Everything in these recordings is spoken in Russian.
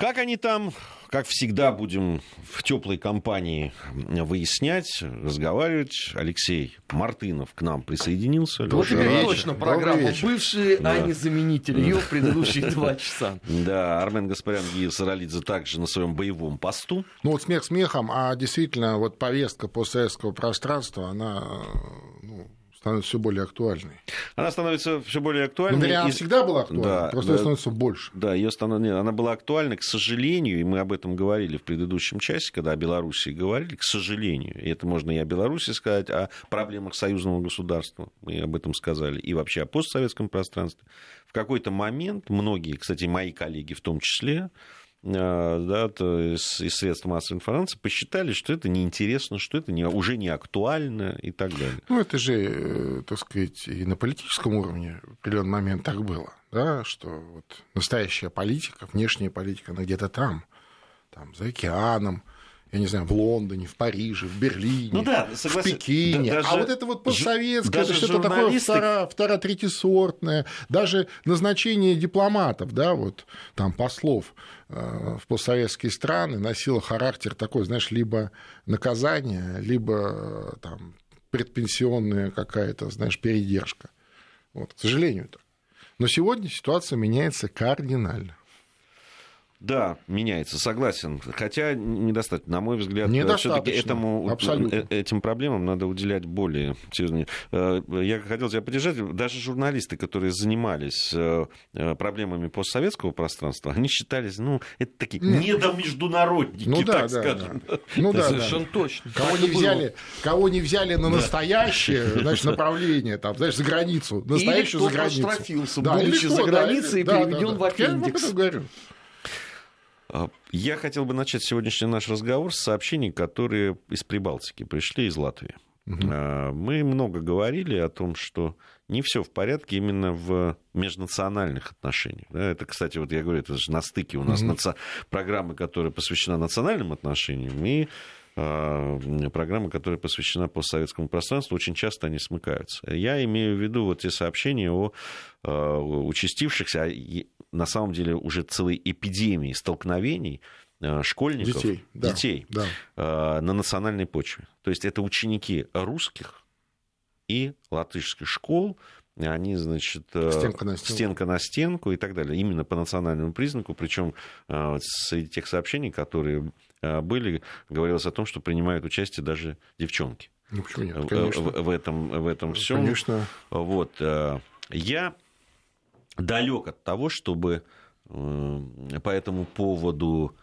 Как они там, как всегда, будем в теплой компании выяснять, разговаривать. Алексей Мартынов к нам присоединился. Вот теперь точно программа «Бывшие, да. а не заменители» ее в предыдущие два часа. Да, Армен Гаспарян и Саралидзе также на своем боевом посту. Ну вот смех смехом, а действительно вот повестка постсоветского пространства, она становится все более актуальной. Она становится все более актуальной. Ну, она и... всегда была актуальной, да, просто да, становится больше. Да, ее станов... Нет, она была актуальна, к сожалению, и мы об этом говорили в предыдущем часе, когда о Беларуси говорили, к сожалению. И это можно и о Беларуси сказать, о проблемах союзного государства, мы об этом сказали, и вообще о постсоветском пространстве. В какой-то момент многие, кстати, мои коллеги в том числе, Э, да, из, из средств массовой информации посчитали, что это неинтересно, что это не, уже не актуально и так далее. Ну, это же, э, так сказать, и на политическом уровне в определенный момент так было, да, что вот настоящая политика, внешняя политика, она где-то там, там, за океаном, я не знаю, в Лондоне, в Париже, в Берлине, ну, да, в Пекине. Да, даже, а вот это вот постсоветское, это что-то такое второ, второ-третисортное. Даже назначение дипломатов, да, вот там послов э, в постсоветские страны носило характер такой, знаешь, либо наказание, либо э, там предпенсионная какая-то, знаешь, передержка. Вот, к сожалению, так. Но сегодня ситуация меняется кардинально. Да, меняется, согласен. Хотя недостаточно. На мой взгляд, все-таки этому, э, этим проблемам надо уделять более серьезно. Э, я хотел тебя поддержать. Даже журналисты, которые занимались э, проблемами постсоветского пространства, они считались, ну, это такие Нет. недомеждународники, ну, да, так да, скажем. Да. Ну да, совершенно да. точно. Кого не, взяли, кого не взяли на настоящее значит, направление, там, знаешь, за границу. Настоящую за границу. оштрафился, да, будучи за границей, и переведен в аппендикс. Я об этом говорю. А, я хотел бы начать сегодняшний наш разговор с сообщений, которые из Прибалтики пришли из Латвии. Угу. Мы много говорили о том, что не все в порядке именно в межнациональных отношениях. Это, кстати, вот я говорю, это же на стыке у нас угу. наци... программы, которая посвящена национальным отношениям, и программа, которая посвящена постсоветскому пространству, очень часто они смыкаются. Я имею в виду вот те сообщения о э, участившихся, на самом деле уже целой эпидемии столкновений э, школьников, детей, да, детей да. На национальной почве. То есть это ученики русских и латышских школ, они, значит, э, стенка на, стенку. стенка на стенку и так далее, именно по национальному признаку, причем среди тех сообщений, которые были, говорилось о том, что принимают участие даже девчонки. Ну, почему нет? Конечно. В, в этом, в этом всем. Конечно. Вот. Я далек от того, чтобы э, по этому поводу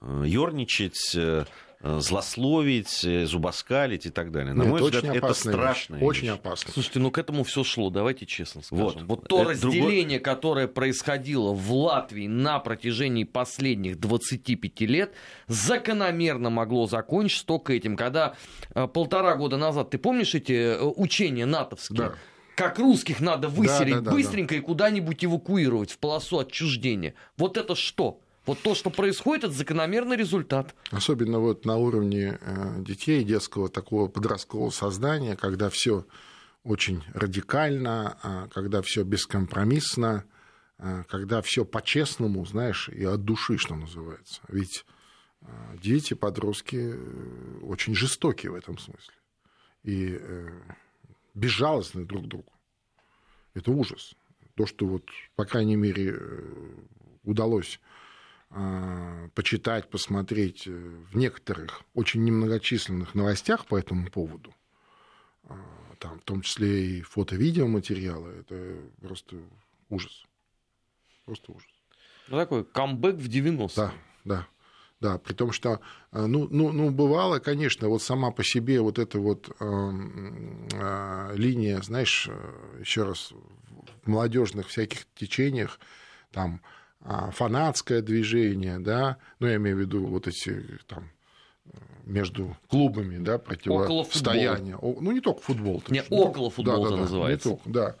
э, ерничать, э, злословить, зубоскалить и так далее. На Нет, мой взгляд, это страшно. Очень опасно. Слушайте, ну к этому все шло, давайте честно скажем. Вот, вот то это разделение, другой... которое происходило в Латвии на протяжении последних 25 лет, закономерно могло закончиться только этим. Когда полтора года назад, ты помнишь эти учения натовские? Да как русских надо выселить да, да, быстренько да. и куда-нибудь эвакуировать в полосу отчуждения. Вот это что? Вот то, что происходит, это закономерный результат. Особенно вот на уровне э, детей, детского такого подросткового создания, когда все очень радикально, а, когда все бескомпромиссно, а, когда все по-честному, знаешь, и от души, что называется. Ведь а, дети, подростки э, очень жестоки в этом смысле. И э, безжалостны друг к другу. Это ужас. То, что вот, по крайней мере, удалось почитать, посмотреть э, в некоторых очень немногочисленных новостях по этому поводу, а, там, в том числе и фото-видеоматериалы, это просто ужас. Просто ужас. Ну, такой камбэк в 90-е. Да, да. Да, при том, что, э, ну, ну, ну, бывало, конечно, вот сама по себе вот эта вот э, э, линия, знаешь, э, еще раз, в молодежных всяких течениях, там, фанатское движение, да, ну, я имею в виду вот эти, там, между клубами, да, противостояние. Ну, не только футбол. Не, около футбола да, да, да, называется. Не только, да.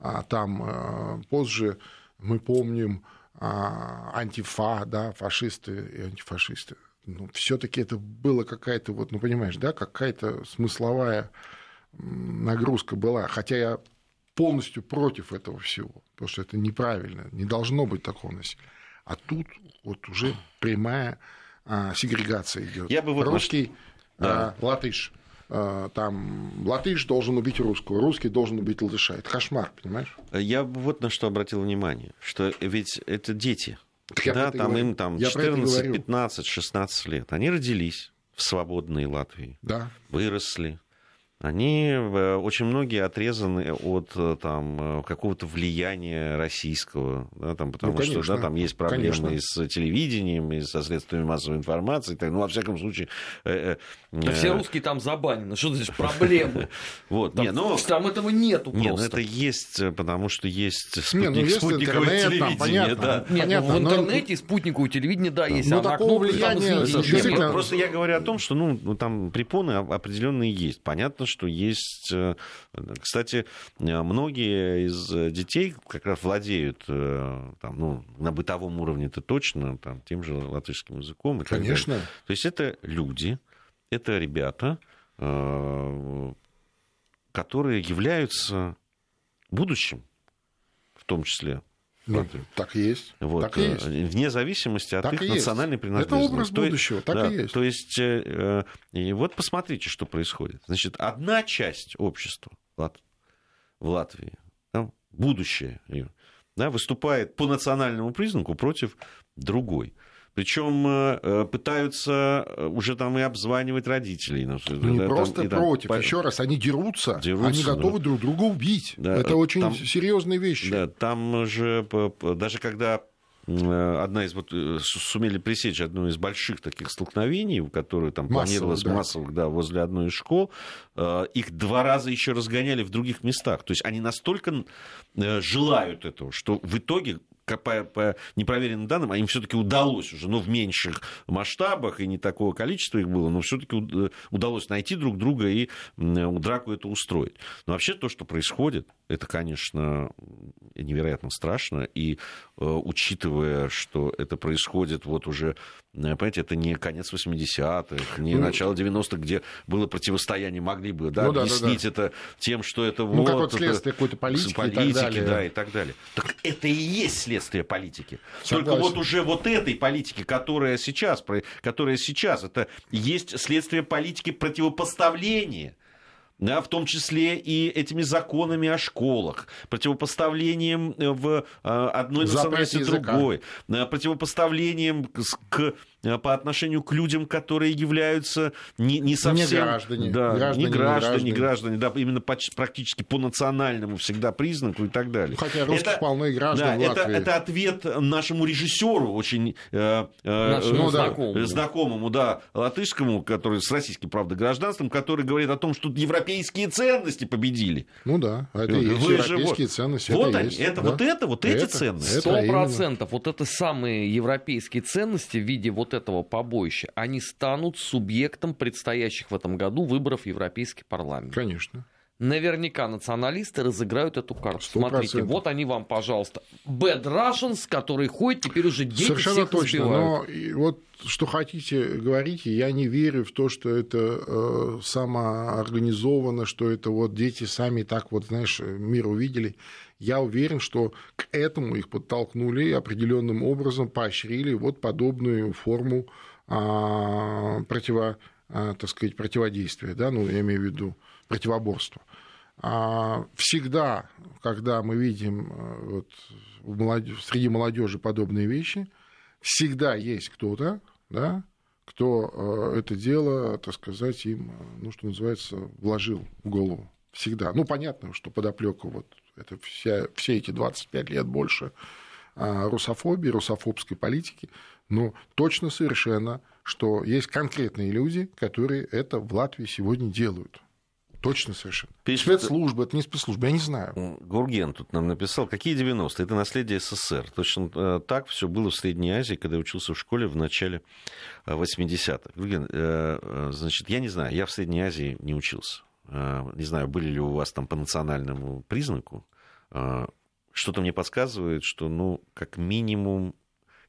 А там э, позже мы помним а, антифа, да, фашисты и антифашисты. Ну, все-таки это было какая-то, вот, ну, понимаешь, да, какая-то смысловая нагрузка была. Хотя я полностью против этого всего, потому что это неправильно, не должно быть такого насилия. А тут вот уже прямая а, сегрегация идет. Я бы вот Русский, да. а, латыш. А, там латыш должен убить русского, русский должен убить латыша. Это кошмар, понимаешь? Я вот на что обратил внимание, что ведь это дети. Так да, там говорю. им там 14, 15, 16 лет. Они родились в свободной Латвии, да. выросли, они э, очень многие отрезаны от э, там, э, какого-то влияния российского, да, там, потому ну, конечно, что да, там есть проблемы конечно. и с телевидением, и со средствами массовой информации. Так, ну, во всяком случае... Э, э, да все русские там забанены, что здесь проблемы? Вот, там, не, ну, там этого нету просто. Нет, ну, это есть, потому что есть спутник, не, ну, есть спутниковое интернет, телевидение. Там, понятно, да. Нет, понятно, ну, в интернете но... спутниковое телевидение, да, есть. Но а такого влияния... Просто я говорю о том, что ну, там препоны определенные есть. Понятно, что есть... Э, кстати, многие из детей как раз владеют э, там, ну, на бытовом уровне это точно там, тем же латышским языком. И Конечно. То есть это люди, это ребята, э, которые являются будущим, в том числе ну, так и есть. Вот, так и э, есть. Вне зависимости от так их национальной принадлежности. Это образ будущего, так да, и есть. То есть, э, и вот посмотрите, что происходит. Значит, одна часть общества в Латвии, да, будущее ее, да, выступает по национальному признаку против другой. Причем э, э, пытаются э, уже там и обзванивать родителей. Ну, не да, просто там, против. Там, Еще раз, они дерутся, дерутся они готовы да. друг друга убить. Да, Это очень там, серьезные вещи. Да, там же даже когда одна из вот сумели пресечь одну из больших таких столкновений, которые там массовых, планировалось да. массовых, да, возле одной из школ, их два раза еще разгоняли в других местах. То есть они настолько желают этого, что в итоге по, по непроверенным данным, а им все-таки удалось уже, ну, в меньших масштабах, и не такого количества их было, но все-таки э, удалось найти друг друга и драку это устроить. Но вообще то, что происходит, это, конечно, невероятно страшно, и э, учитывая, что это происходит вот уже Э, понимаете, это не конец 80-х, не ну, начало 90-х, где было противостояние, могли бы да, ну, объяснить да, да, да. это тем, что это ну, вот... как вот следствие какой-то политики, политики и так далее. да, и так далее. Так это и есть следствие политики. Согласен. Только вот уже вот этой политики, которая сейчас, которая сейчас, это есть следствие политики противопоставления да, в том числе и этими законами о школах, противопоставлением э, в э, одной национальности другой, э, противопоставлением к по отношению к людям, которые являются не, не совсем... Не граждане. Да, граждане, не граждане, не граждане, да, именно практически по национальному всегда признаку и так далее. Хотя русских это, полно и граждан да, это, это ответ нашему режиссеру, очень э, нашему э, знакомому. знакомому, да, латышскому, который с российским, правда, гражданством, который говорит о том, что тут европейские ценности победили. Ну да, а это и есть Вы европейские же, ценности. Вот это они, есть, это, да? вот это, вот это, эти ценности. Сто процентов. Вот это самые европейские ценности в виде вот этого побоища, они станут субъектом предстоящих в этом году выборов в Европейский парламент. Конечно. Наверняка националисты разыграют эту карту. 100%. Смотрите, вот они вам, пожалуйста, Bad Russians, которые ходят теперь уже дети Совершенно всех точно. Избивают. Но вот что хотите, говорите, я не верю в то, что это э, самоорганизовано, что это вот дети сами так вот, знаешь, мир увидели. Я уверен, что к этому их подтолкнули и определенным образом поощрили вот подобную форму а, противо, а, так сказать, противодействия, да, ну, я имею в виду противоборства. А, всегда, когда мы видим вот, в молодежи, среди молодежи подобные вещи, всегда есть кто-то, да, кто это дело, так сказать, им, ну, что называется, вложил в голову. Всегда. Ну, понятно, что подоплека вот это вся, все эти 25 лет больше а, русофобии, русофобской политики, но точно совершенно, что есть конкретные люди, которые это в Латвии сегодня делают. Точно совершенно. Пишет... Спецслужбы, это не спецслужбы, я не знаю. Гурген тут нам написал, какие 90-е? Это наследие СССР. Точно э, так все было в Средней Азии, когда я учился в школе в начале 80-х. Гурген, э, значит, я не знаю, я в Средней Азии не учился. Не знаю, были ли у вас там по национальному признаку а, что-то мне подсказывает, что, ну, как минимум,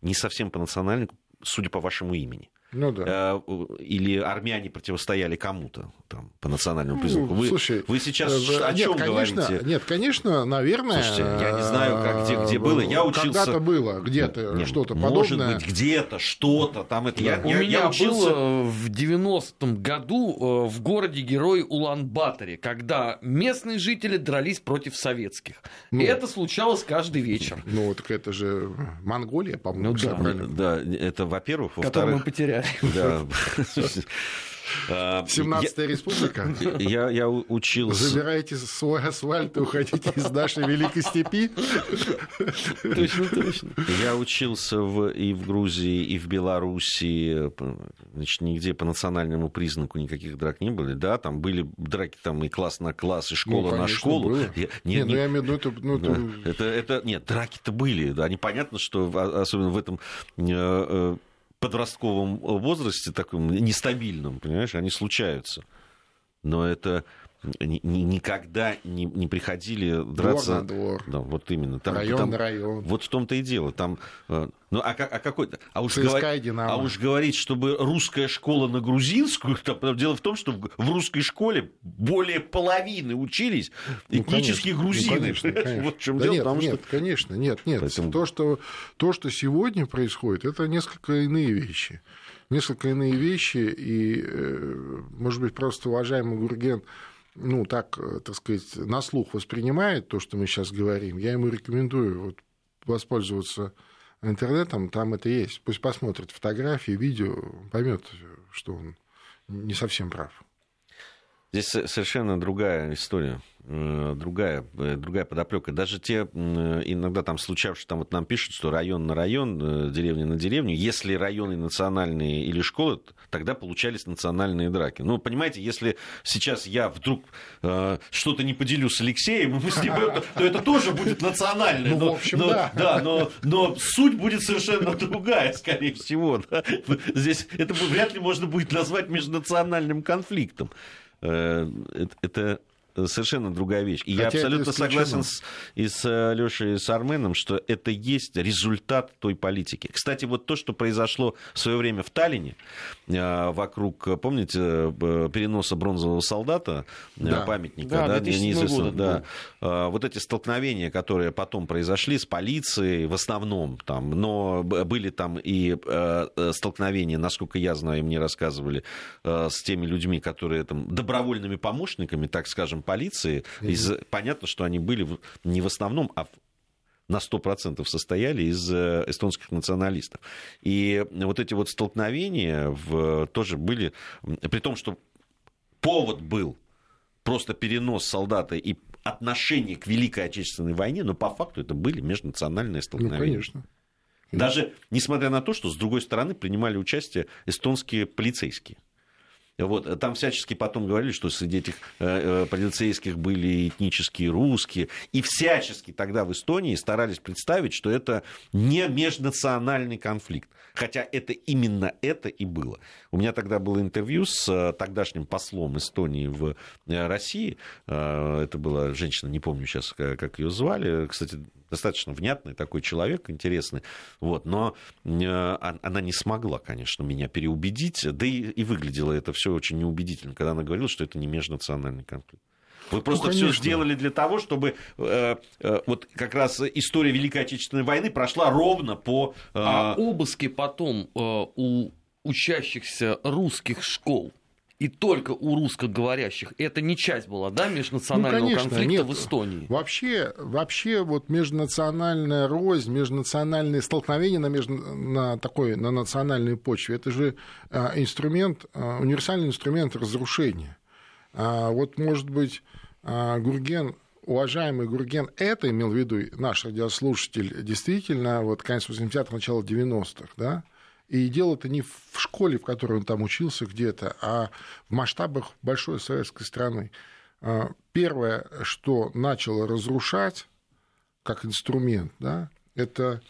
не совсем по национальному, судя по вашему имени. Ну, да. э, или армяне противостояли кому-то там, по национальному признаку. Ну, вы, слушай, вы сейчас э, о нет, чем конечно, говорите? Нет, конечно, наверное. Слушайте, я не знаю, как, где, где было. Я учился... Когда-то было где-то что-то подобное. Может быть, где-то, что-то. Там это... я, У я, меня я учился... было в 90-м году в городе-герой Улан-Баторе, когда местные жители дрались против советских. Ну, И это случалось каждый вечер. Ну, так это же Монголия, по-моему, ну, да. Да, это во-первых. Которую мы потеряли. Да. 17-я республика. Я, я учился... Забираете свой асфальт и уходите из нашей великой степи. Точно, точно. Я учился в, и в Грузии, и в Белоруссии. Значит, нигде по национальному признаку никаких драк не было. Да, там были драки там и класс на класс, и школа ну, на школу. Было. Я, не, нет, ну я имею в виду, это, ну, это... это, это... Нет, драки-то были. Да, непонятно, что особенно в этом э, э, подростковом возрасте, таком нестабильном, понимаешь, они случаются. Но это никогда не, не приходили драться. Двор на двор. Да, вот именно. Там, район там, на район. Вот в том-то и дело. Там, э, ну, а, а какой а уж, говор... а уж говорить, чтобы русская школа на грузинскую, там, дело в том, что в русской школе более половины учились ну, этнические ну, грузины. Ну, конечно, конечно. Вот в чем да дело. Нет, потому нет, что... конечно, нет, нет. Поэтому... То, что, то, что сегодня происходит, это несколько иные вещи. Несколько иные вещи, и, э, может быть, просто уважаемый Гурген ну, так, э, так сказать, на слух воспринимает то, что мы сейчас говорим, я ему рекомендую вот, воспользоваться интернетом, там это есть. Пусть посмотрит фотографии, видео, поймет, что он не совсем прав. Здесь совершенно другая история. Э, другая, э, другая подоплека. Даже те иногда там случавшие, там вот нам пишут, что район на район, э, деревня на деревню, если районы национальные или школы, тогда получались национальные драки. Ну, понимаете, если сейчас я вдруг э, что-то не поделю с Алексеем, мы с ним, то это тоже будет национальное. Ну, но, в общем, но, да. да но, но суть будет совершенно другая, скорее всего. Да? Здесь это вряд ли можно будет назвать межнациональным конфликтом. Это совершенно другая вещь. И Хотя я абсолютно согласен с, и с э, Лешей и с Арменом, что это есть результат той политики. Кстати, вот то, что произошло в свое время в Таллине, э, вокруг, помните, э, переноса бронзового солдата, да. памятника, да, да, неизвестно, да, вот эти столкновения, которые потом произошли с полицией в основном, там, но были там и столкновения, насколько я знаю, мне рассказывали, с теми людьми, которые там добровольными помощниками, так скажем, полиции, mm-hmm. из, понятно, что они были не в основном, а на 100% состояли из э, эстонских националистов. И вот эти вот столкновения в, тоже были, при том, что повод был просто перенос солдата и отношение к Великой Отечественной войне, но по факту это были межнациональные ну, столкновения. Ну, конечно. Даже несмотря на то, что с другой стороны принимали участие эстонские полицейские. Вот, там всячески потом говорили, что среди этих э, э, полицейских были этнические русские. И всячески тогда в Эстонии старались представить, что это не межнациональный конфликт. Хотя это именно это и было. У меня тогда было интервью с э, тогдашним послом Эстонии в э, России. Э, это была женщина, не помню сейчас, как ее звали. Кстати, достаточно внятный такой человек, интересный. Вот, но она не смогла, конечно, меня переубедить. Да и, и выглядело это все очень неубедительно, когда она говорила, что это не межнациональный конфликт. Вы просто ну, все сделали для того, чтобы э, э, вот как раз история Великой Отечественной войны прошла ровно по... Э... А обыски потом э, у учащихся русских школ и только у русскоговорящих. Это не часть была, да, межнационального ну, конечно, конфликта нет. в Эстонии? Вообще, вообще вот межнациональная рознь, межнациональные столкновения на, меж... на такой, на национальной почве, это же а, инструмент, а, универсальный инструмент разрушения. А вот, может быть, Гурген уважаемый Гурген это имел в виду наш радиослушатель, действительно, вот конец 80-х, начало 90-х, да, и дело это не в школе, в которой он там учился где-то, а в масштабах большой советской страны. А, первое, что начало разрушать как инструмент, да, это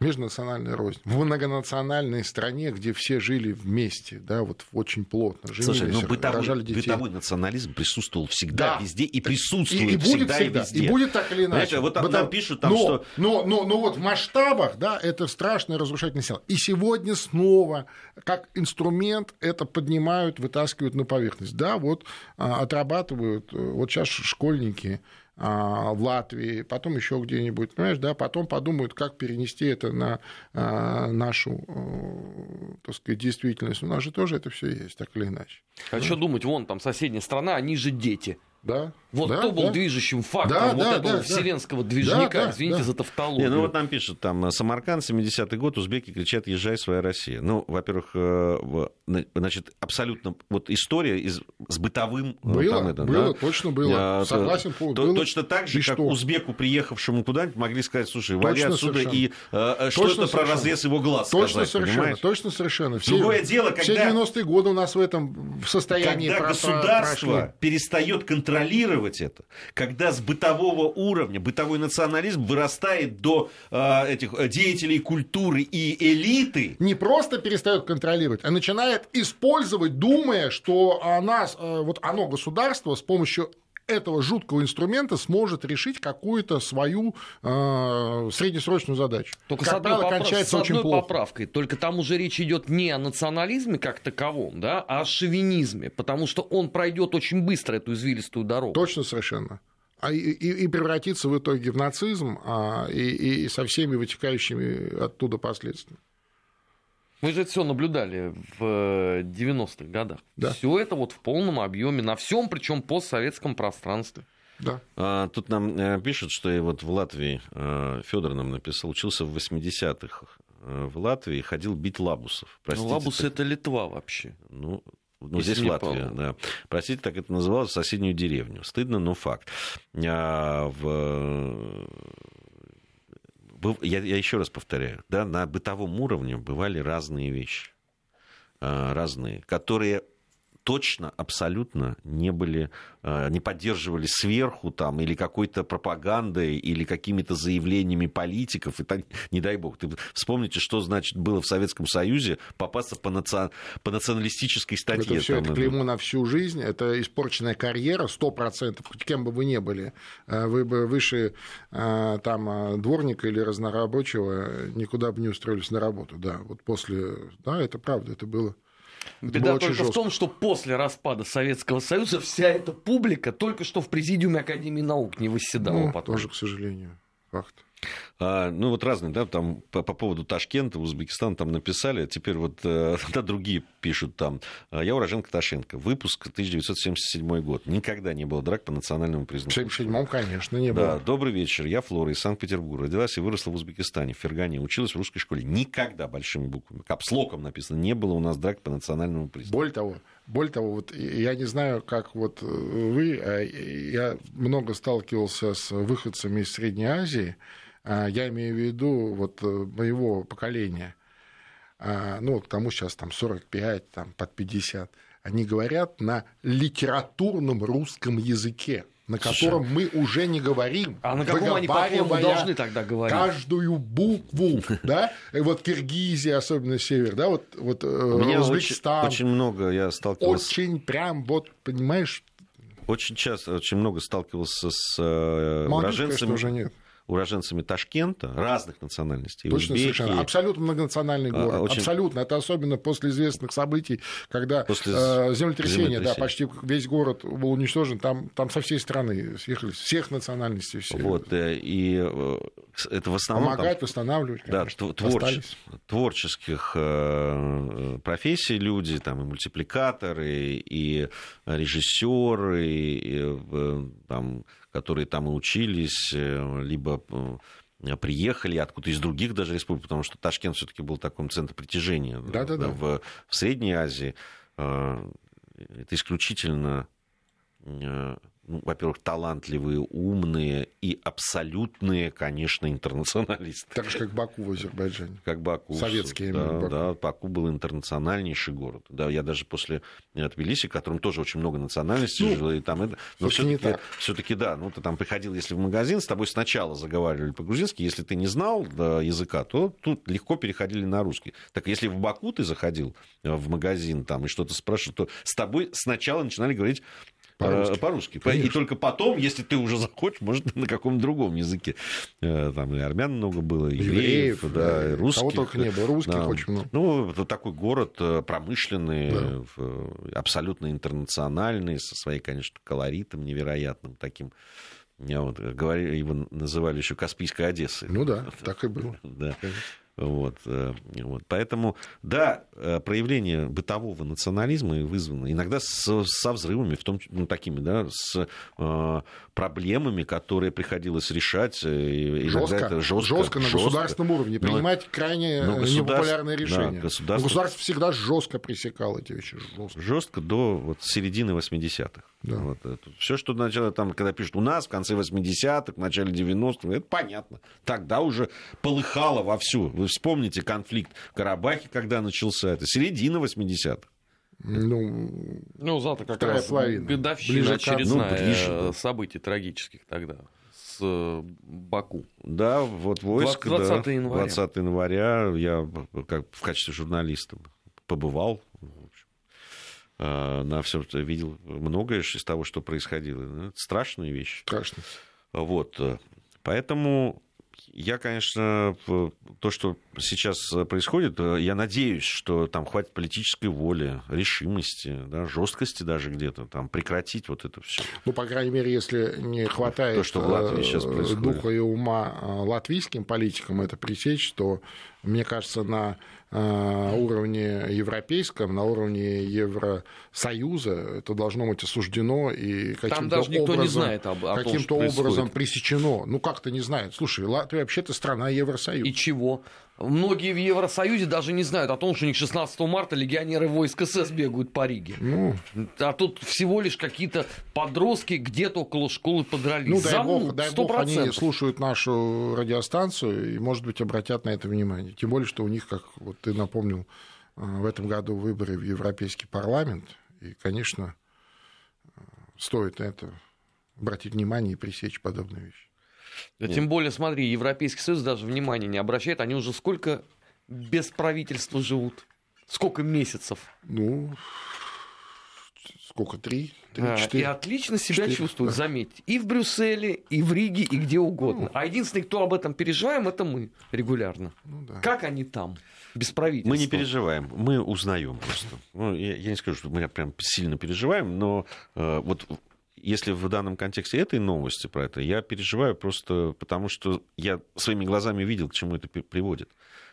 межнациональная рознь. В многонациональной стране, где все жили вместе, да, вот очень плотно, женились, Слушай, ну, бытовой, детей. бытовой национализм присутствовал всегда, да. везде, и присутствует и, и будет всегда, всегда, и везде. И будет так или иначе. Знаете, вот там, Быто... там пишут, там, но, что... Но, но, но вот в масштабах, да, это страшное разрушительное сила. И сегодня снова, как инструмент, это поднимают, вытаскивают на поверхность. Да, вот а, отрабатывают, э, вот сейчас школьники, в Латвии, потом еще где-нибудь, понимаешь, да, потом подумают, как перенести это на а, нашу, э, так сказать, действительность. У нас же тоже это все есть, так или иначе. А да? что думать, вон там соседняя страна, они же дети. Да. Вот да, кто был да. движущим фактором да, вот да, этого да, вселенского да. движника, да, извините да. за тавтологию. Не, ну вот нам пишут, там, Самарканд, 70-й год, узбеки кричат, езжай, своя Россия. Ну, во-первых, э, значит, абсолютно, вот история из, с бытовым... Э, было, там, это, было, да? точно было, согласен. То, было. Точно так же, и как что? узбеку, приехавшему куда-нибудь, могли сказать, слушай, вали отсюда совершенно. и э, что-то про разрез его глаз Точно сказать, совершенно, понимаешь? точно совершенно. Все, Другое дело, когда... Все 90-е годы у нас в этом состоянии... Когда государство прошли. перестает контролировать это, это. Когда с бытового уровня, бытовой национализм вырастает до э, этих деятелей культуры и элиты. Не просто перестает контролировать, а начинает использовать, думая, что она, э, вот оно, государство, с помощью этого жуткого инструмента сможет решить какую-то свою э, среднесрочную задачу. Только как с одной, правило, кончается с одной плохо. поправкой. Только там уже речь идет не о национализме как таковом, да, а о шовинизме, потому что он пройдет очень быстро эту извилистую дорогу. Точно совершенно. А и, и, и превратится в итоге в нацизм, а, и, и со всеми вытекающими оттуда последствиями. Мы же это все наблюдали в 90-х э, годах. Да. Все это вот в полном объеме, на всем, причем постсоветском пространстве. Да. А, тут нам э, пишут, что и вот в Латвии э, Федор нам написал, учился в 80-х в Латвии, ходил бить лабусов. Ну, Простите, ну, лабусы так... это Литва вообще. Ну, ну, здесь Латвия, да. Простите, так это называлось, соседнюю деревню. Стыдно, но факт. А в я, я еще раз повторяю, да, на бытовом уровне бывали разные вещи, а, разные, которые точно, абсолютно не были, а, не поддерживали сверху там или какой-то пропагандой, или какими-то заявлениями политиков. И так, не дай бог. Ты вспомните, что значит было в Советском Союзе попасться по, наци... по националистической статье. Это все это клеймо на всю жизнь, это испорченная карьера, сто процентов, кем бы вы ни были. А, вы бы выше а, там дворника или разнорабочего никуда бы не устроились на работу. Да, вот после... Да, это правда, это было Беда только жестко. в том, что после распада Советского Союза вся эта публика только что в президиуме Академии наук не восседала ну, потом. Тоже, к сожалению, факт. А, ну, вот разные, да, там по, по поводу Ташкента, Узбекистан там написали, теперь вот э, да, другие пишут там. «А, я уроженка Ташенко, выпуск 1977 год. Никогда не было драк по национальному признаку. В 1977 конечно, не было. Да, добрый вечер, я Флора из Санкт-Петербурга. Родилась и выросла в Узбекистане, в Фергане, училась в русской школе. Никогда большими буквами, капслоком написано, не было у нас драк по национальному признаку. Более того, более того, вот я не знаю, как вот вы, а я много сталкивался с выходцами из Средней Азии, а, я имею в виду вот э, моего поколения, а, ну, тому сейчас там 45, там, под 50, они говорят на литературном русском языке на котором Слушай, мы уже не говорим. А на каком они, по-моему, должны тогда говорить? Каждую букву, да? И вот Киргизия, особенно север, да, вот, вот э, Узбекистан. Очень, очень много я сталкивался. Очень прям, вот, понимаешь, очень часто, очень много сталкивался с э, Молодежь, уроженцами. уже нет уроженцами Ташкента, разных национальностей. Точно, Узбеки, совершенно. Абсолютно многонациональный а, город. Очень... Абсолютно. Это особенно после известных событий, когда после э, землетрясение, да, почти весь город был уничтожен. Там, там со всей страны съехались, всех национальностей. Все. Вот, э, и э, это в основном... Помогать, там, восстанавливать, конечно, Да, творче, творческих профессий люди, там и мультипликаторы, и режиссеры, и, там которые там и учились, э, либо э, приехали откуда-то из других даже республик, потому что Ташкент все-таки был таком центром притяжения да, да, да. В, в Средней Азии. Э, это исключительно ну, во-первых, талантливые, умные и абсолютные, конечно, интернационалисты. Так же, как Баку в Азербайджане. Как Баку. Советский, да, Баку. Да, Баку был интернациональнейший город. Да, я даже после Тбилиси, в котором тоже очень много национальностей ну, жило, и там это... Но все-таки, все-таки, да, ну, ты там приходил, если в магазин, с тобой сначала заговаривали по-грузински, если ты не знал да, языка, то тут легко переходили на русский. Так если в Баку ты заходил э, в магазин там и что-то спрашивал, то с тобой сначала начинали говорить по-русски. По-русски. И только потом, если ты уже захочешь, может, на каком-то другом языке. Э, там и армян много было, и евреев, евреев да, и русских. Кого только не было, русских да. очень много. Ну, это такой город э, промышленный, да. абсолютно интернациональный, со своей, конечно, колоритом невероятным таким. Вот говорю, его называли еще Каспийской Одессой. Ну да, так и было. Да. Вот, э, вот. Поэтому, да, э, проявление бытового национализма вызвано иногда с, со взрывами, в том, ну, такими, да, с э, проблемами, которые приходилось решать. И жестко, это жестко, жестко на жестко. государственном уровне принимать но, крайне но непопулярные решения. Да, государство... государство всегда жестко пресекало эти вещи. Жестко, жестко до вот, середины 80-х. Да. Вот, все, что начало, там, когда пишут у нас в конце 80-х, в начале 90-х, это понятно. Тогда уже полыхало вовсю. Вспомните конфликт в Карабахе, когда начался. Это середина 80-х. Ну, ну зато как раз половина. годовщина ближе очередная ну, ближе, событий трагических тогда с э, Баку. Да, вот войск, 20, да, января. 20 января я как в качестве журналиста побывал э, на все это видел многое из того, что происходило. Ну, это страшные вещи. Страшно. Вот. Э, поэтому я, конечно, то, что сейчас происходит, э, я надеюсь, что там хватит политической воли, решимости, да, жесткости даже где-то, там прекратить вот это все. Ну, по крайней мере, если не хватает то, что в Латвии сейчас э, происходит. духа и ума э, латвийским политикам это пресечь, то, мне кажется, на уровне европейском, на уровне Евросоюза это должно быть осуждено и каким-то образом, каким-то образом пресечено. Ну, как-то не знают. Слушай, Латвия вообще-то страна Евросоюза. И чего? Многие в Евросоюзе даже не знают о том, что у них 16 марта легионеры войск СС бегают по Риге. Ну, а тут всего лишь какие-то подростки где-то около школы подрались. Ну, дай Замут, бог, дай бог, они слушают нашу радиостанцию и, может быть, обратят на это внимание. Тем более, что у них, как вот ты напомнил, э, в этом году выборы в Европейский парламент. И, конечно, э, стоит на это обратить внимание и пресечь подобные вещи. Да тем более, смотри, Европейский Союз даже внимания не обращает. Они уже сколько без правительства живут? Сколько месяцев? Ну, сколько? Три? Три а, четыре. И отлично себя 4, чувствуют, да. заметьте. И в Брюсселе, и в Риге, и где угодно. Ну, а единственный, кто об этом переживаем, это мы регулярно. Ну, да. Как они там? Без правительства. Мы не переживаем, мы узнаем просто. Ну, я, я не скажу, что мы прям сильно переживаем, но э, вот если в данном контексте этой новости про это, я переживаю просто потому, что я своими глазами видел, к чему это приводит.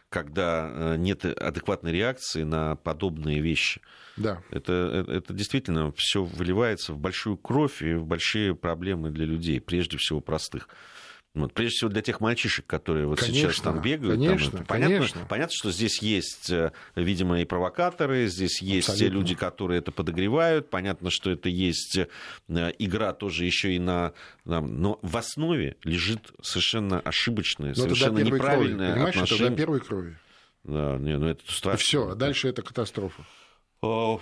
Когда э, нет адекватной реакции на подобные вещи. Да. Это, это, это действительно все выливается в большую кровь и в большие проблемы для людей, прежде всего простых. Вот, прежде всего для тех мальчишек, которые вот конечно, сейчас там бегают. Конечно, там, понятно, конечно. понятно, что здесь есть, э, видимо, и провокаторы, здесь есть Абсолютно. те люди, которые это подогревают. Понятно, что это есть э, игра тоже еще и на... Но в основе лежит совершенно ошибочное, Но совершенно неправильное крови. Понимаешь, отношение. это до первой крови. Да, не, ну это страшно. Все, а дальше это катастрофа. У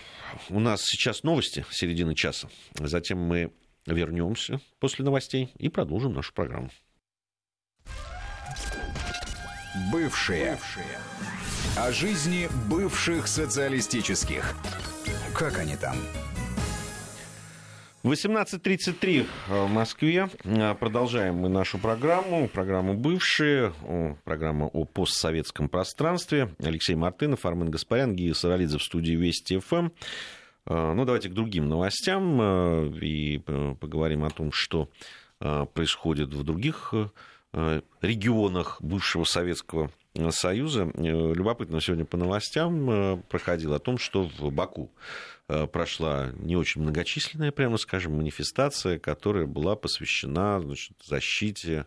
нас сейчас новости середины часа. Затем мы вернемся после новостей и продолжим нашу программу. Бывшие. Бывшие. О жизни бывших социалистических. Как они там? 18.33 в Москве. Продолжаем мы нашу программу. Программу «Бывшие». Программа о постсоветском пространстве. Алексей Мартынов, Армен Гаспарян, Гия Саралидзе в студии Вести ФМ. Ну, давайте к другим новостям и поговорим о том, что происходит в других Э, регионах бывшего Советского Союза. Э, любопытно сегодня по новостям э, проходило о том, что в Баку прошла не очень многочисленная, прямо скажем, манифестация, которая была посвящена значит, защите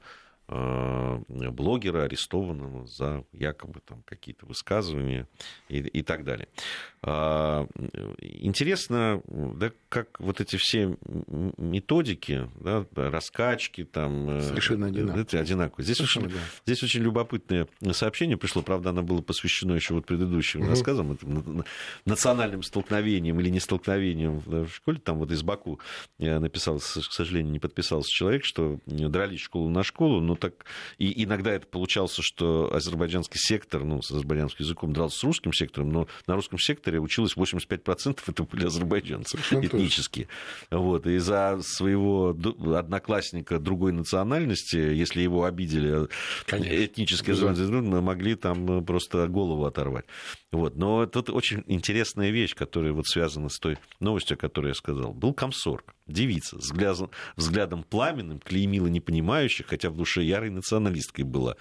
Э, блогера, арестованного за якобы там какие-то высказывания и, и так далее. А, интересно, да, как вот эти все методики, да, раскачки, там... Э, Совершенно одинаковые. одинаковые. Здесь, очень, да. здесь очень любопытное сообщение пришло, правда, оно было посвящено еще вот предыдущим угу. рассказам, национальным столкновением или не столкновением в школе. Там вот из Баку я написал, к сожалению, не подписался человек, что дрались школу на школу, но так... И иногда это получался, что азербайджанский сектор, ну, с азербайджанским языком дрался с русским сектором, но на русском секторе училось 85% это были азербайджанцы Совершенно этнические. Вот. И за своего одноклассника другой национальности, если его обидели Конечно. этнические азербайджанцы, могли там просто голову оторвать. Вот. Но тут очень интересная вещь, которая вот связана с той новостью, о которой я сказал. Был комсорг, девица, взглядом, взглядом пламенным, клеймила непонимающих, хотя в душе ярой националисткой была.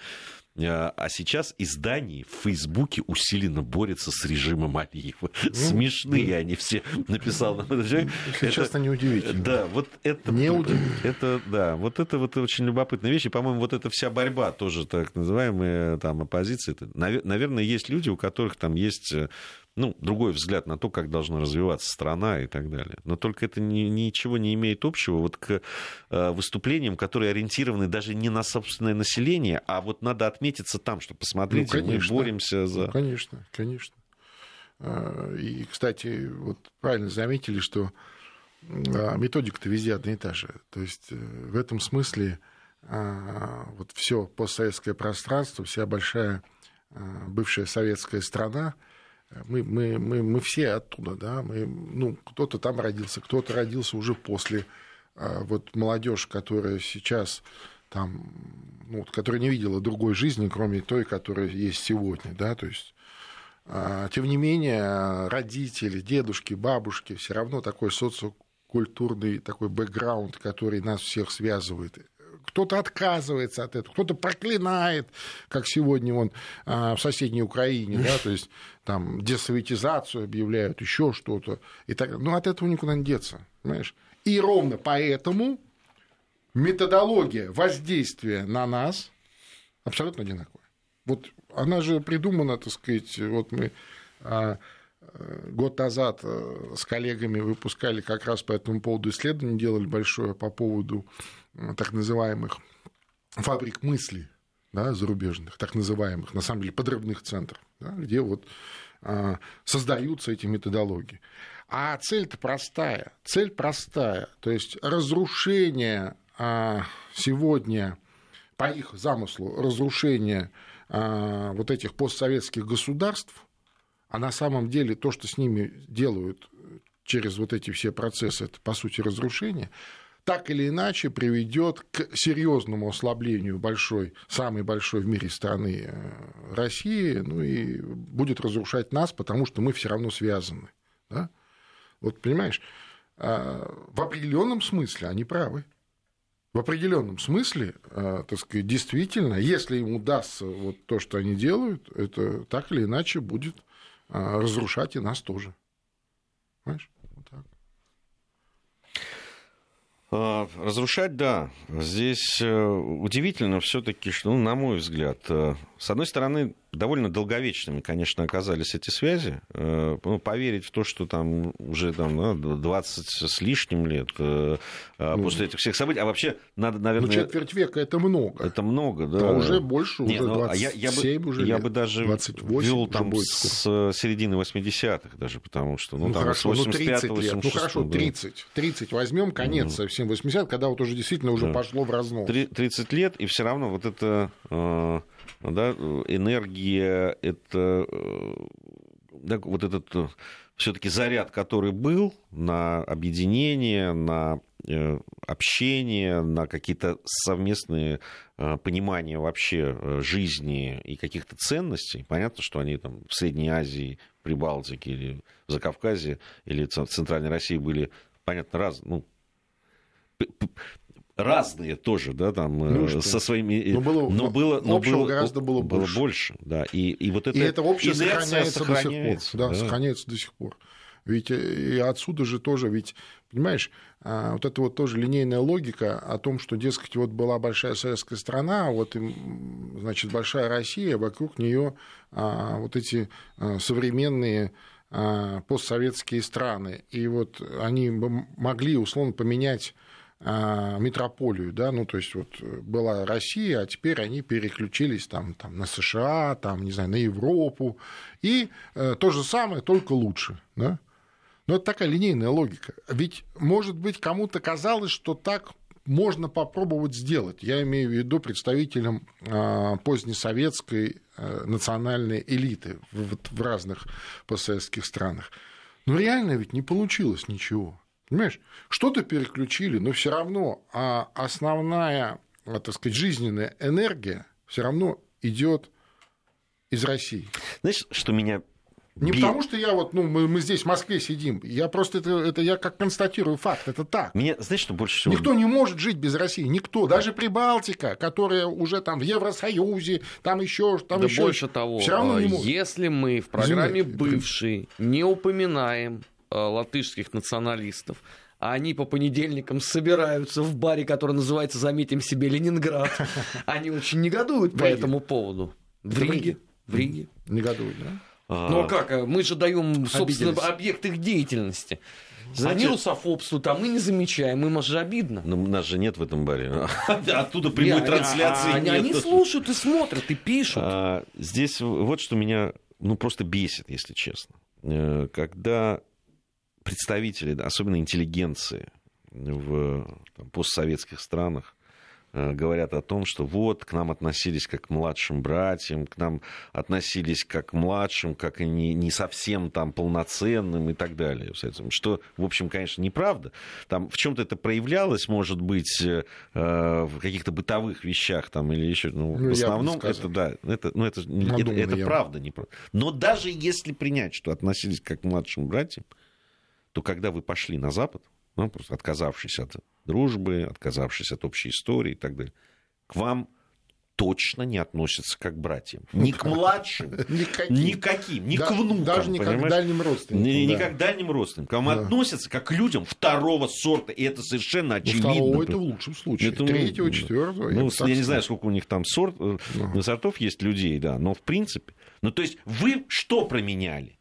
А, а сейчас издание в Фейсбуке усиленно борется с режимом Алиева. Ну, Смешные ну, они все написал нам этот человек. Сейчас это неудивительно. Да, вот это... Не удивительно. Это, да, вот это вот очень любопытная вещь. И, по-моему, вот эта вся борьба тоже так называемая там оппозиция. Это, наверное, есть люди, у которых там есть э, ну, другой взгляд на то, как должна развиваться страна и так далее. Но только это ни, ничего не имеет общего вот к э, выступлениям, которые ориентированы даже не на собственное население, а вот надо отметиться там, что посмотрите, ну, конечно, мы боремся за... Ну, конечно, конечно. А, и, кстати, вот правильно заметили, что а, методика-то везде одна и та же. То есть э, в этом смысле а, вот все постсоветское пространство, вся большая бывшая советская страна, мы, мы, мы, мы все оттуда, да, мы, ну, кто-то там родился, кто-то родился уже после. А вот молодежь, которая сейчас там, ну, которая не видела другой жизни, кроме той, которая есть сегодня, да, то есть а, тем не менее, родители, дедушки, бабушки, все равно такой социокультурный такой бэкграунд, который нас всех связывает, кто-то отказывается от этого, кто-то проклинает, как сегодня он а, в соседней Украине, да, то есть там десоветизацию объявляют, еще что-то. И так, ну, от этого никуда не деться, понимаешь? И ровно поэтому методология воздействия на нас абсолютно одинаковая. Вот она же придумана, так сказать, вот мы а, год назад э, с коллегами выпускали как раз по этому поводу исследование, делали большое по поводу так называемых фабрик мысли да, зарубежных, так называемых, на самом деле, подрывных центров, да, где вот а, создаются эти методологии. А цель-то простая. Цель простая. То есть разрушение а, сегодня, по их замыслу, разрушение а, вот этих постсоветских государств, а на самом деле то, что с ними делают через вот эти все процессы, это, по сути, разрушение – так или иначе приведет к серьезному ослаблению большой, самой большой в мире страны э, России, ну и будет разрушать нас, потому что мы все равно связаны. Да? Вот понимаешь, а, в определенном смысле они правы. В определенном смысле, а, так сказать, действительно, если им удастся вот то, что они делают, это так или иначе будет разрушать и нас тоже. Понимаешь? А, разрушать, да. Здесь э, удивительно все-таки, что, ну, на мой взгляд, э, с одной стороны, довольно долговечными, конечно, оказались эти связи. Э, ну, поверить в то, что там уже там, 20 с лишним лет ну, после этих всех событий. А вообще, надо, наверное... Ну, четверть века – это много. Это много, да. А уже больше, уже Нет, 27 ну, я, я бы, уже Я лет. бы даже 28 ввел там с середины 80-х даже, потому что... Ну, ну там хорошо, ну 30 лет. Ну, хорошо, 30. 30 возьмем, конец mm. совсем 80 когда вот уже действительно уже да. пошло в разнос. 30 лет, и все равно вот это да, энергия, это да, вот этот э, все-таки заряд, который был на объединение, на э, общение, на какие-то совместные э, понимания вообще жизни и каких-то ценностей. Понятно, что они там в Средней Азии, Прибалтике или в Закавказье или в Центральной России были, понятно, раз, ну, разные тоже, да, там ну, э, со своими. Но было, но было, но было, гораздо было, было больше. больше, да. И, и вот это. И это общее сохраняется, сохраняется до сих пор. Да, да, сохраняется до сих пор. Ведь и отсюда же тоже, ведь, понимаешь, вот это вот тоже линейная логика о том, что, дескать, вот была большая советская страна, вот, значит, большая Россия, вокруг нее вот эти современные постсоветские страны. И вот они могли, условно, поменять а, метрополию, да, ну, то есть вот была Россия, а теперь они переключились там, там на США, там, не знаю, на Европу, и э, то же самое, только лучше, да. Но это такая линейная логика. Ведь, может быть, кому-то казалось, что так можно попробовать сделать. Я имею в виду представителям э, позднесоветской э, национальной элиты в разных постсоветских странах. Но реально ведь не получилось ничего. Понимаешь, что-то переключили, но все равно а основная, так сказать, жизненная энергия все равно идет из России. Знаешь, что меня не Бе... потому, что я вот, ну, мы, мы здесь в Москве сидим. Я просто это, это я как констатирую факт, это так. Меня, знаешь, что больше всего... Никто не может жить без России, никто. Даже Прибалтика, которая уже там в Евросоюзе, там еще, там да еще. больше того, все равно не может. если мы в программе Извините. «Бывший» не упоминаем латышских националистов. А они по понедельникам собираются в баре, который называется, заметим себе, Ленинград. Они очень негодуют по этому поводу. В Риге. В Риге. Негодуют, да? А. Ну а как? Мы же даем, собственно, объект их деятельности. Знаете, Они русофобствуют, а мы не замечаем, им же обидно. Но ну, нас же нет в этом баре. Оттуда прямой трансляции нет. Они слушают и смотрят, и пишут. А, здесь вот что меня ну, просто бесит, если честно. Э, когда представители, особенно интеллигенции в там, постсоветских странах, Э, говорят о том, что вот к нам относились как к младшим братьям, к нам относились как к младшим, как и не, не совсем там полноценным и так далее. Что, в общем, конечно, неправда. Там в чем-то это проявлялось, может быть, э, в каких-то бытовых вещах там или еще. Ну, ну, в основном это, да, это, ну, это, это, это правда, неправда. Но даже если принять, что относились как к младшим братьям, то когда вы пошли на Запад, ну, просто отказавшись от дружбы, отказавшись от общей истории и так далее, к вам точно не относятся как к братьям. Ни к младшим, никаким, никаким ни к внукам. Даже не как к дальним родственникам. Не, как к дальним родственникам. К вам относятся как к людям второго сорта, и это совершенно ну, очевидно. второго это в лучшем случае. Это, Третьего, четвертого. Ну, я, не знаю, сколько у них там uh сортов есть людей, да, но в принципе. Ну, то есть вы что променяли?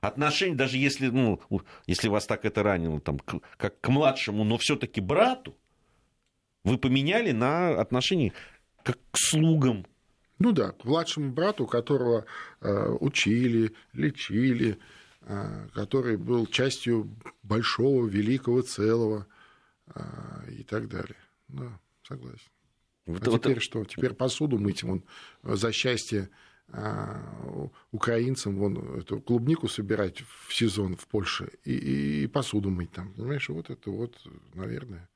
Отношение, даже если, ну, если вас так это ранило, там, к, как к младшему, но все-таки брату, вы поменяли на отношение как к слугам. Ну да, к младшему брату, которого э, учили, лечили, э, который был частью большого, великого целого э, и так далее. Да, согласен. Вот, а вот, теперь что? Теперь посуду мыть он за счастье украинцам вон эту клубнику собирать в сезон в Польше и, и посуду мыть там. Понимаешь, вот это вот, наверное,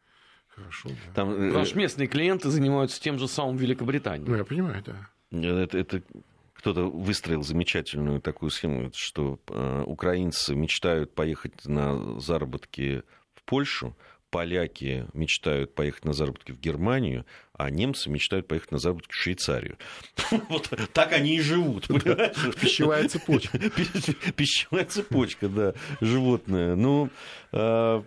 хорошо. Да. Там, э, Наши местные клиенты занимаются тем же самым в Великобритании. Ну, я понимаю, да. Это, это кто-то выстроил замечательную такую схему, что э, украинцы мечтают поехать на заработки в Польшу, поляки мечтают поехать на заработки в Германию, а немцы мечтают поехать на заработки в Швейцарию. Вот так они и живут. Пищевая цепочка. Пищевая цепочка, да, животное. Ну, а,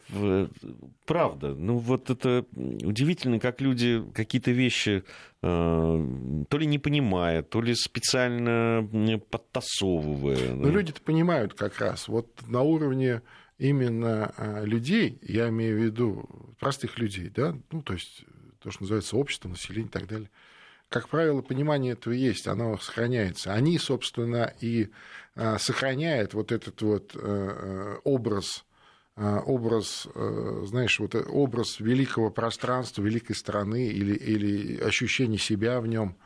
правда. Ну, вот это удивительно, как люди какие-то вещи а, то ли не понимая, то ли специально подтасовывая. Ну, люди-то понимают как раз. Вот на уровне именно а, людей, я имею в виду простых людей, да, ну, то есть то, что называется общество, население и так далее, как правило, понимание этого есть, оно сохраняется. Они, собственно, и а, сохраняют вот этот вот э, э, образ, а, образ, э, знаешь, вот образ великого пространства, великой страны или, или ощущение себя в нем.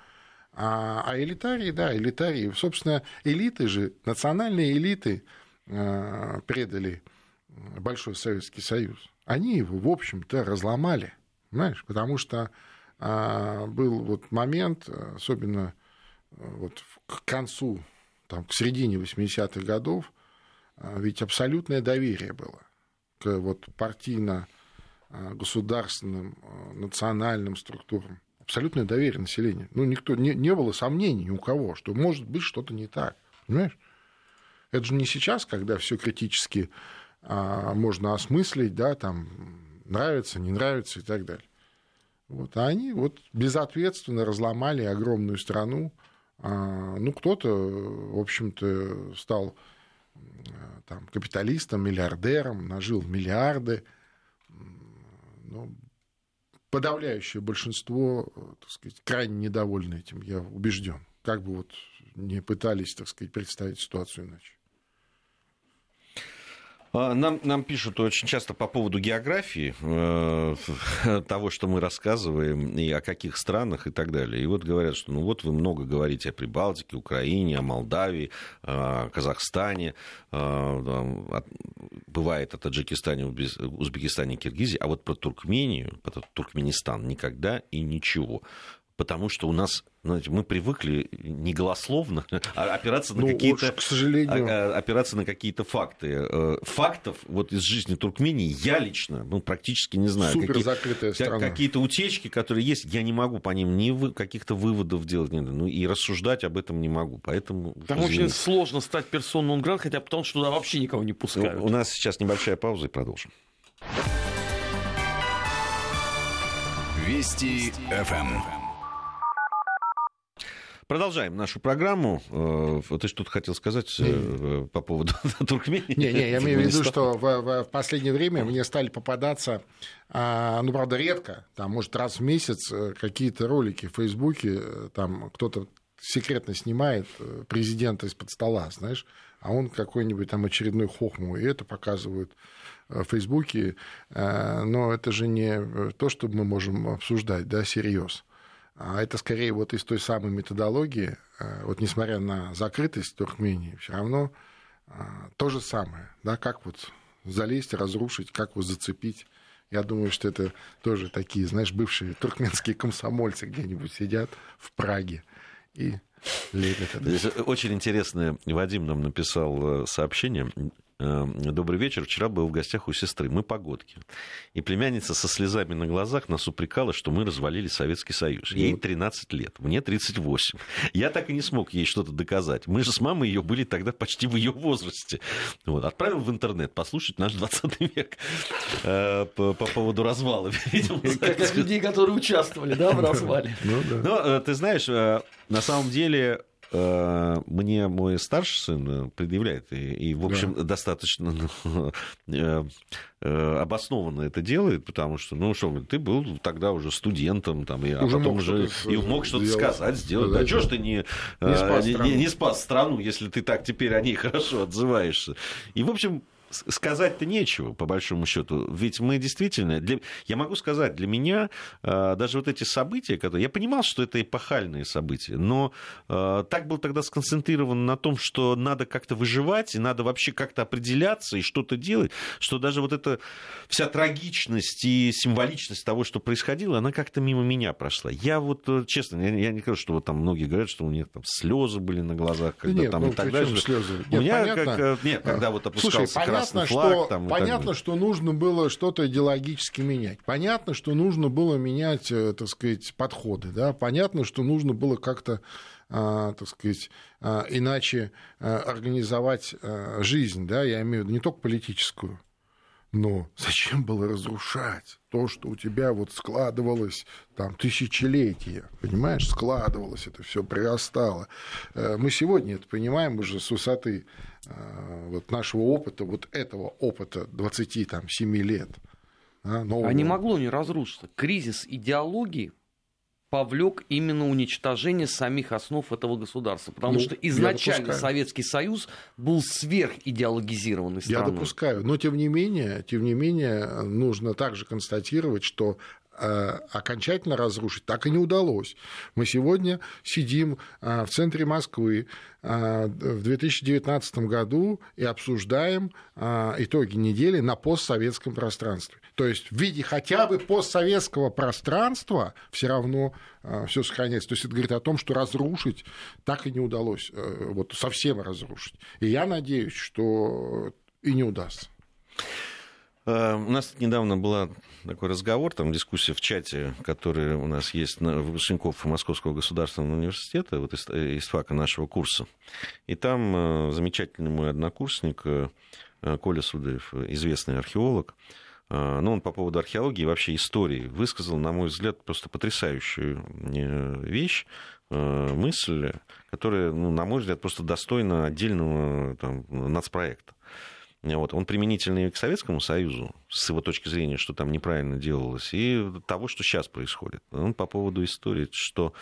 А, а элитарии, да, элитарии, собственно, элиты же, национальные элиты предали Большой Советский Союз, они его, в общем-то, разломали, понимаешь, потому что а, был вот момент, особенно а, вот к концу, там, к середине 80-х годов, а, ведь абсолютное доверие было к вот партийно-государственным, национальным структурам. Абсолютное доверие населения. Ну, никто, не, не было сомнений ни у кого, что может быть что-то не так. Понимаешь? Это же не сейчас, когда все критически а, можно осмыслить, да, там нравится, не нравится и так далее. Вот, а они вот безответственно разломали огромную страну. А, ну, кто-то, в общем-то, стал там, капиталистом, миллиардером, нажил миллиарды. Ну, подавляющее большинство, так сказать, крайне недовольны этим, я убежден. Как бы вот не пытались, так сказать, представить ситуацию иначе. А, нам, нам пишут очень часто по поводу географии, э, того, что мы рассказываем, и о каких странах и так далее. И вот говорят, что ну вот вы много говорите о Прибалтике, Украине, о Молдавии, о Казахстане, э, бывает о Таджикистане, Узбекистане, Киргизии, а вот про Туркмению, про Туркменистан никогда и ничего потому что у нас, знаете, мы привыкли не голословно а опираться на ну, какие-то, к сожалению, а, а, опираться на какие-то факты. Э, фактов вот из жизни Туркмении я лично, ну практически не знаю. Супер какие, закрытая страна. Какие-то утечки, которые есть, я не могу по ним ни вы, каких-то выводов делать, не, ну и рассуждать об этом не могу, поэтому. Там извините. очень сложно стать персоной град, хотя потому что туда вообще никого не пускают. Ну, у нас сейчас небольшая пауза и продолжим. Вести ФМ. Продолжаем нашу программу. Э, ты что-то хотел сказать не, э, по поводу Туркмении? Не, не, я имею в виду, что в, в последнее время мне стали попадаться, а, ну, правда, редко, там, может, раз в месяц э, какие-то ролики в Фейсбуке, там кто-то секретно снимает президента из-под стола, знаешь, а он какой-нибудь там очередной хохму, и это показывают в Фейсбуке, но это же не то, что мы можем обсуждать, да, серьез. А это скорее вот из той самой методологии, э, вот несмотря на закрытость Туркмении, все равно а, то же самое, да, как вот залезть, разрушить, как вот зацепить. Я думаю, что это тоже такие, знаешь, бывшие туркменские комсомольцы где-нибудь сидят в Праге и лепят это. Очень интересное, Вадим нам написал э, сообщение. Эм, добрый вечер. Вчера был в гостях у сестры. Мы погодки. И племянница со слезами на глазах нас упрекала, что мы развалили Советский Союз. Ей 13 лет, мне 38. Я так и не смог ей что-то доказать. Мы же с мамой ее были тогда почти в ее возрасте. Вот. Отправил в интернет послушать наш 20 век э, по, по поводу развала. Как людей, которые участвовали да, в развале. Ну, да. Но, э, ты знаешь, э, на самом деле Э, мне мой старший сын э, предъявляет, и, и в общем, да. достаточно ну, э, обоснованно это делает, потому что, ну что, ты был тогда уже студентом, там, и, а уже потом уже и мог что-то сказать, сделать. Да, да что ж ты не, не, спас не, не спас страну, если ты так теперь о ней хорошо отзываешься. И, в общем, сказать-то нечего, по большому счету. Ведь мы действительно... Для... Я могу сказать, для меня э, даже вот эти события, которые... Я понимал, что это эпохальные события, но э, так был тогда сконцентрирован на том, что надо как-то выживать, и надо вообще как-то определяться и что-то делать, что даже вот эта вся трагичность и символичность того, что происходило, она как-то мимо меня прошла. Я вот, э, честно, я, я не говорю, что вот там многие говорят, что у них там слезы были на глазах, когда нет, там ну, и так далее. Слезы? У нет, меня понятно. как... Нет, когда вот опускался Слушай, понятно, флаг, что, там, понятно что нужно было что-то идеологически менять. Понятно, что нужно было менять, э, так сказать, подходы. Да? Понятно, что нужно было как-то а, так сказать, а, иначе а, организовать жизнь, да, я имею в виду не только политическую, но зачем было разрушать то, что у тебя вот складывалось там тысячелетия, понимаешь, складывалось это все, прирастало. Э, мы сегодня это понимаем уже с высоты э, вот нашего опыта, вот этого опыта 27 лет. А, нового... а не могло не разрушиться. Кризис идеологии повлек именно уничтожение самих основ этого государства. Потому ну, что изначально Советский Союз был сверхидеологизированной страной. Я допускаю. Но тем не менее, тем не менее, нужно также констатировать, что окончательно разрушить так и не удалось. Мы сегодня сидим э, в центре Москвы э, в 2019 году и обсуждаем итоги недели на постсоветском пространстве. То есть в виде хотя бы постсоветского пространства все равно все сохраняется. То есть это говорит о том, что разрушить так и не удалось, вот совсем разрушить. И я надеюсь, что и не удастся. Э, у нас недавно был такой разговор, там дискуссия в чате, который у нас есть на выпускников Московского государственного университета, вот из, из фака нашего курса. И там замечательный мой однокурсник Коля Судаев, известный археолог, ну, он по поводу археологии и вообще истории высказал, на мой взгляд, просто потрясающую вещь, мысль, которая, ну, на мой взгляд, просто достойна отдельного там, нацпроекта. Вот. Он применительный к Советскому Союзу, с его точки зрения, что там неправильно делалось, и того, что сейчас происходит. Он по поводу истории, что,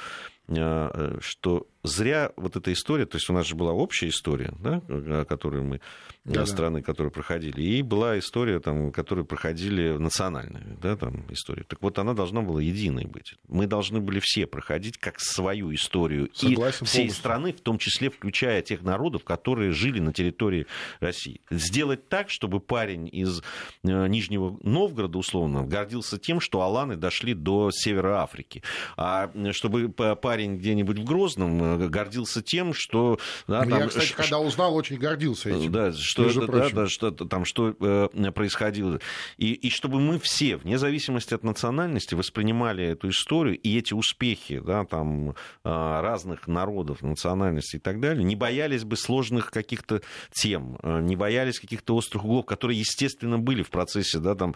что зря вот эта история, то есть у нас же была общая история, да, которую мы, да, страны, которые проходили, и была история, там, которую проходили национальные, да, там, история. Так вот, она должна была единой быть. Мы должны были все проходить как свою историю Согласен, и всей полностью. страны, в том числе включая тех народов, которые жили на территории России. Сделать так, чтобы парень из э, Нижнего Новгорода, условно, гордился тем, что Аланы дошли до Севера Африки, а чтобы парень где-нибудь в Грозном э, гордился тем, что... Да, там, Я, кстати, ш... когда узнал, очень гордился этим. Да, что, да, да, что там что э, происходило. И, и чтобы мы все, вне зависимости от национальности, воспринимали эту историю и эти успехи да, там, э, разных народов, национальностей и так далее, не боялись бы сложных каких-то тем, э, не боялись каких-то острых углов, которые, естественно, были в процессе да, там,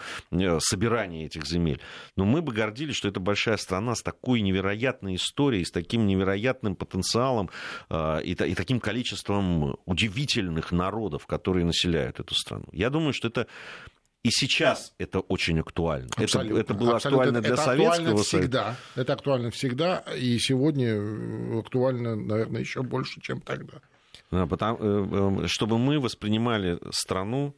собирания этих земель. Но мы бы гордились, что это большая страна с такой невероятной историей, с таким невероятным потенциалом э, и, и таким количеством удивительных народов, которые населяют эту страну. Я думаю, что это и сейчас это очень актуально. Абсолютно. Это, это было Абсолютно. актуально для это Советского актуально всегда. Это актуально всегда, и сегодня актуально, наверное, еще больше, чем тогда. Да, потому, э, э, чтобы мы воспринимали страну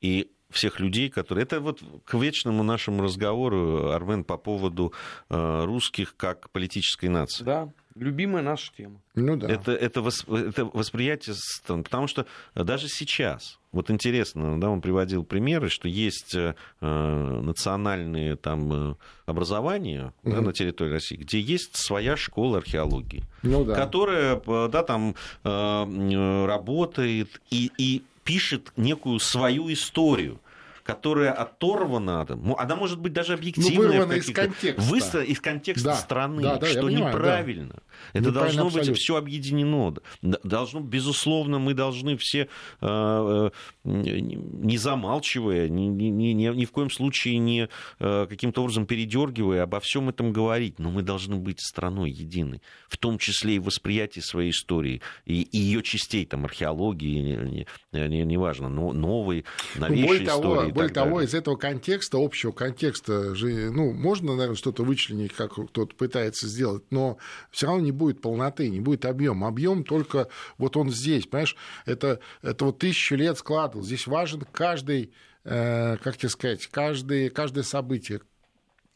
и всех людей, которые... Это вот к вечному нашему разговору, Армен, по поводу русских как политической нации. Да, Любимая наша тема. Ну да. Это, это, восп... это восприятие, потому что даже сейчас, вот интересно, да, он приводил примеры, что есть э, национальные там э, образования угу. да, на территории России, где есть своя школа археологии, ну, да. которая э, да, там э, работает и, и пишет некую свою историю которая оторвана, она может быть даже объективная. Ну, из контекста. Выстро... из контекста да, страны, да, да, что понимаю, неправильно. Да. Это неправильно должно абсолютно. быть все объединено. Должно, безусловно, мы должны все, э, э, не замалчивая, ни, ни, ни, ни в коем случае не э, каким-то образом передергивая, обо всем этом говорить. Но мы должны быть страной единой, в том числе и восприятие своей истории, и, и ее частей, там, археологии, неважно, не, не, не новой, новейшей более того, истории. Более того, далее. из этого контекста, общего контекста, же, ну, можно, наверное, что-то вычленить, как кто-то пытается сделать, но все равно не будет полноты, не будет объема. Объем только вот он здесь, понимаешь, это, это вот тысячу лет складывал. Здесь важен каждый, э, как тебе сказать, каждый, каждое событие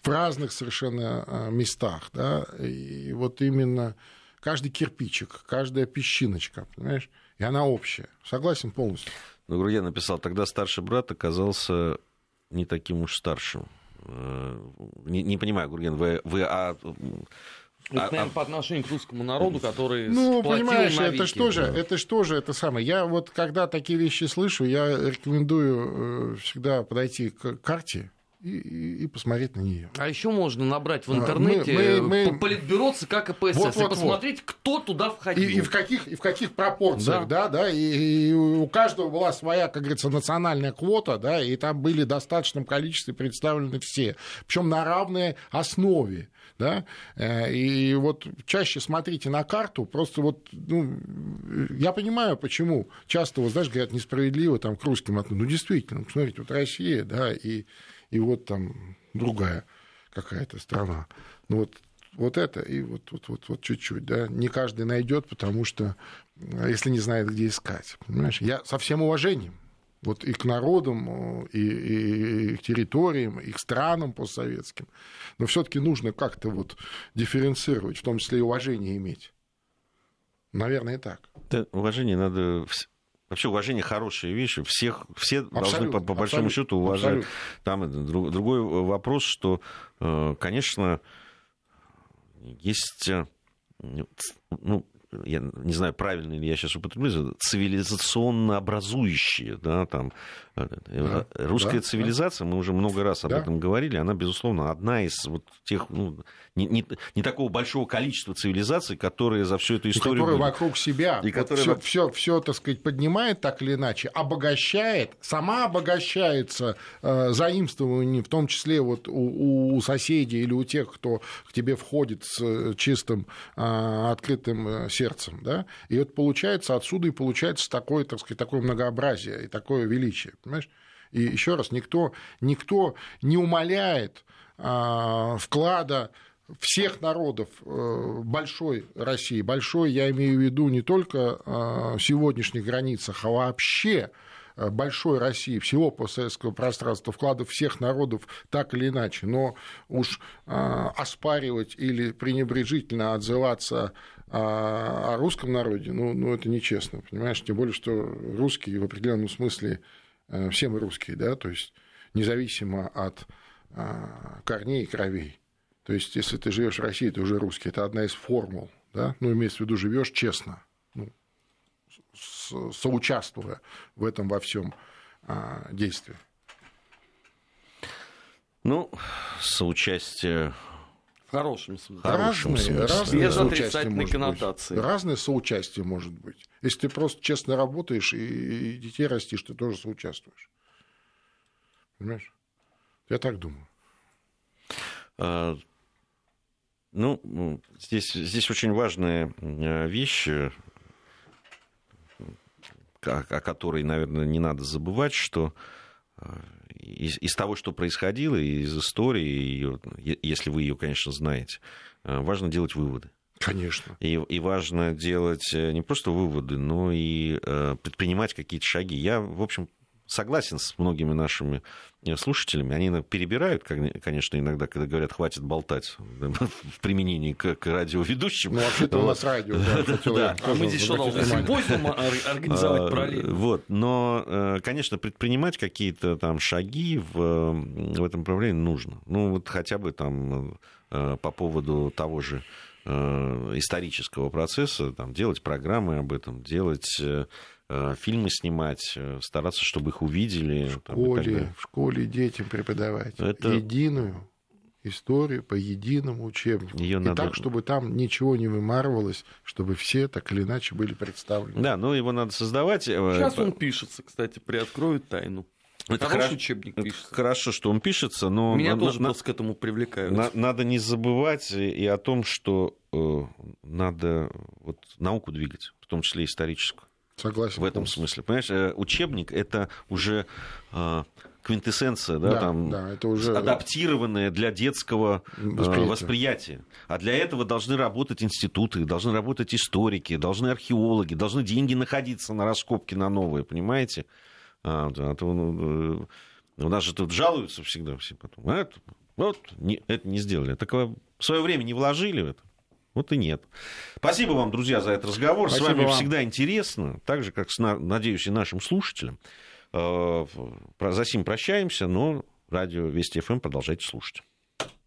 в разных совершенно э, местах, да, и вот именно каждый кирпичик, каждая песчиночка, понимаешь, и она общая. Согласен полностью. Ну, я написал, тогда старший брат оказался не таким уж старшим. Э, не, не понимаю, Гурген, вы, вы а, это, а, наверное, а... по отношению к русскому народу, который Ну, понимаешь, навеки, это что же, это что же, это самое. Я вот, когда такие вещи слышу, я рекомендую э, всегда подойти к карте, и, и, посмотреть на нее. А еще можно набрать в интернете мы, мы, мы... политбюро ЦК КПСС вот, вот, и посмотреть, вот. кто туда входил. И, и, в каких, и в каких пропорциях, да, да, да и, и у каждого была своя, как говорится, национальная квота, да, и там были в достаточном количестве представлены все, причем на равной основе. Да? Э, и вот чаще смотрите на карту, просто вот, ну, я понимаю, почему часто, вот, знаешь, говорят, несправедливо там к русским. Ну, действительно, посмотрите, вот Россия, да, и, и вот там другая какая-то страна. Ну, вот вот это и вот, вот, вот, вот чуть-чуть, да, не каждый найдет, потому что если не знает, где искать, понимаешь, я со всем уважением, вот и к народам, и, и, и к территориям, и к странам постсоветским. Но все-таки нужно как-то вот дифференцировать, в том числе и уважение иметь. Наверное, и так. Да, уважение надо Вообще уважение хорошая вещь. Всех, все абсолютно, должны по, по большому счету уважать. Абсолютно. Там другой вопрос, что, э, конечно, есть э, ну, я не знаю, правильно ли я сейчас употреблю, цивилизационно образующие, да, там, да, русская да, цивилизация, да. мы уже много раз об да. этом говорили, она, безусловно, одна из вот тех, ну, не, не, не такого большого количества цивилизаций, которые за всю эту историю... И которые вокруг себя и вот которые... все, все, все, так сказать, поднимает так или иначе, обогащает, сама обогащается э, заимствованием, в том числе вот у, у соседей или у тех, кто к тебе входит с э, чистым, э, открытым сердцем, да, и вот получается отсюда и получается такое, так сказать, такое многообразие и такое величие, понимаешь? И еще раз, никто, никто не умаляет э, вклада всех народов э, большой России, большой я имею в виду не только в сегодняшних границах, а вообще Э, большой России, всего постсоветского пространства, вкладов всех народов так или иначе, но уж э, оспаривать или пренебрежительно отзываться о русском народе, ну, ну это нечестно, понимаешь, тем более, что русские в определенном смысле все мы русские, да, то есть независимо от корней и кровей. То есть, если ты живешь в России, ты уже русский. Это одна из формул. Да? Ну, имеется в виду, живешь честно соучаствуя в этом во всем а, действии? Ну, соучастие в хорошем смысле. Хорошем разные, смысле. Разные Без отрицательной коннотации. Быть. Разное соучастие может быть. Если ты просто честно работаешь и, и детей растишь, ты тоже соучаствуешь. Понимаешь? Я так думаю. А, ну, здесь, здесь очень важная вещь о, о которой, наверное, не надо забывать, что э, из, из того, что происходило, из истории, если вы ее, конечно, знаете, э, важно делать выводы. Конечно. И, и важно делать э, не просто выводы, но и предпринимать какие-то шаги. Я, в общем, согласен с многими нашими э, слушателями. Они перебирают, конечно, иногда, когда говорят, хватит болтать в применении к, к радиоведущим. Ну, вообще-то у нас радио. Да, а мы здесь что, должны симпозиум организовать а, параллельно? Вот, но, э, конечно, предпринимать какие-то там шаги в, в этом направлении нужно. Ну, вот хотя бы там э, по поводу того же исторического процесса, там, делать программы об этом, делать фильмы снимать, э, стараться, чтобы их увидели. В школе, в школе детям преподавать Это... единую историю по единому учебнику. Ее и надо... так, чтобы там ничего не вымарывалось, чтобы все так или иначе были представлены. Да, но его надо создавать. Э, Сейчас он пишется, кстати, приоткроют тайну. Это хорошо, учебник пишется. Хорошо, что он пишется, но... Меня на, тоже на, к этому привлекают. На, надо не забывать и о том, что э, надо вот, науку двигать, в том числе историческую. Согласен. В этом смысле. Понимаешь, э, учебник это уже э, квинтэссенция, да, да, там, да, это уже... адаптированная для детского э, восприятия. восприятия. А для этого должны работать институты, должны работать историки, должны археологи, должны деньги находиться на раскопки на новые, понимаете? А, да, то, ну, у нас же тут жалуются всегда все потом. А, это, вот, не, это не сделали. Так в свое время не вложили в это. Вот и нет. Спасибо вам, друзья, за этот разговор. Спасибо с вами вам. всегда интересно, так же, как, с, надеюсь, и нашим слушателям. Э, за сим прощаемся, но радио Вести ФМ продолжайте слушать.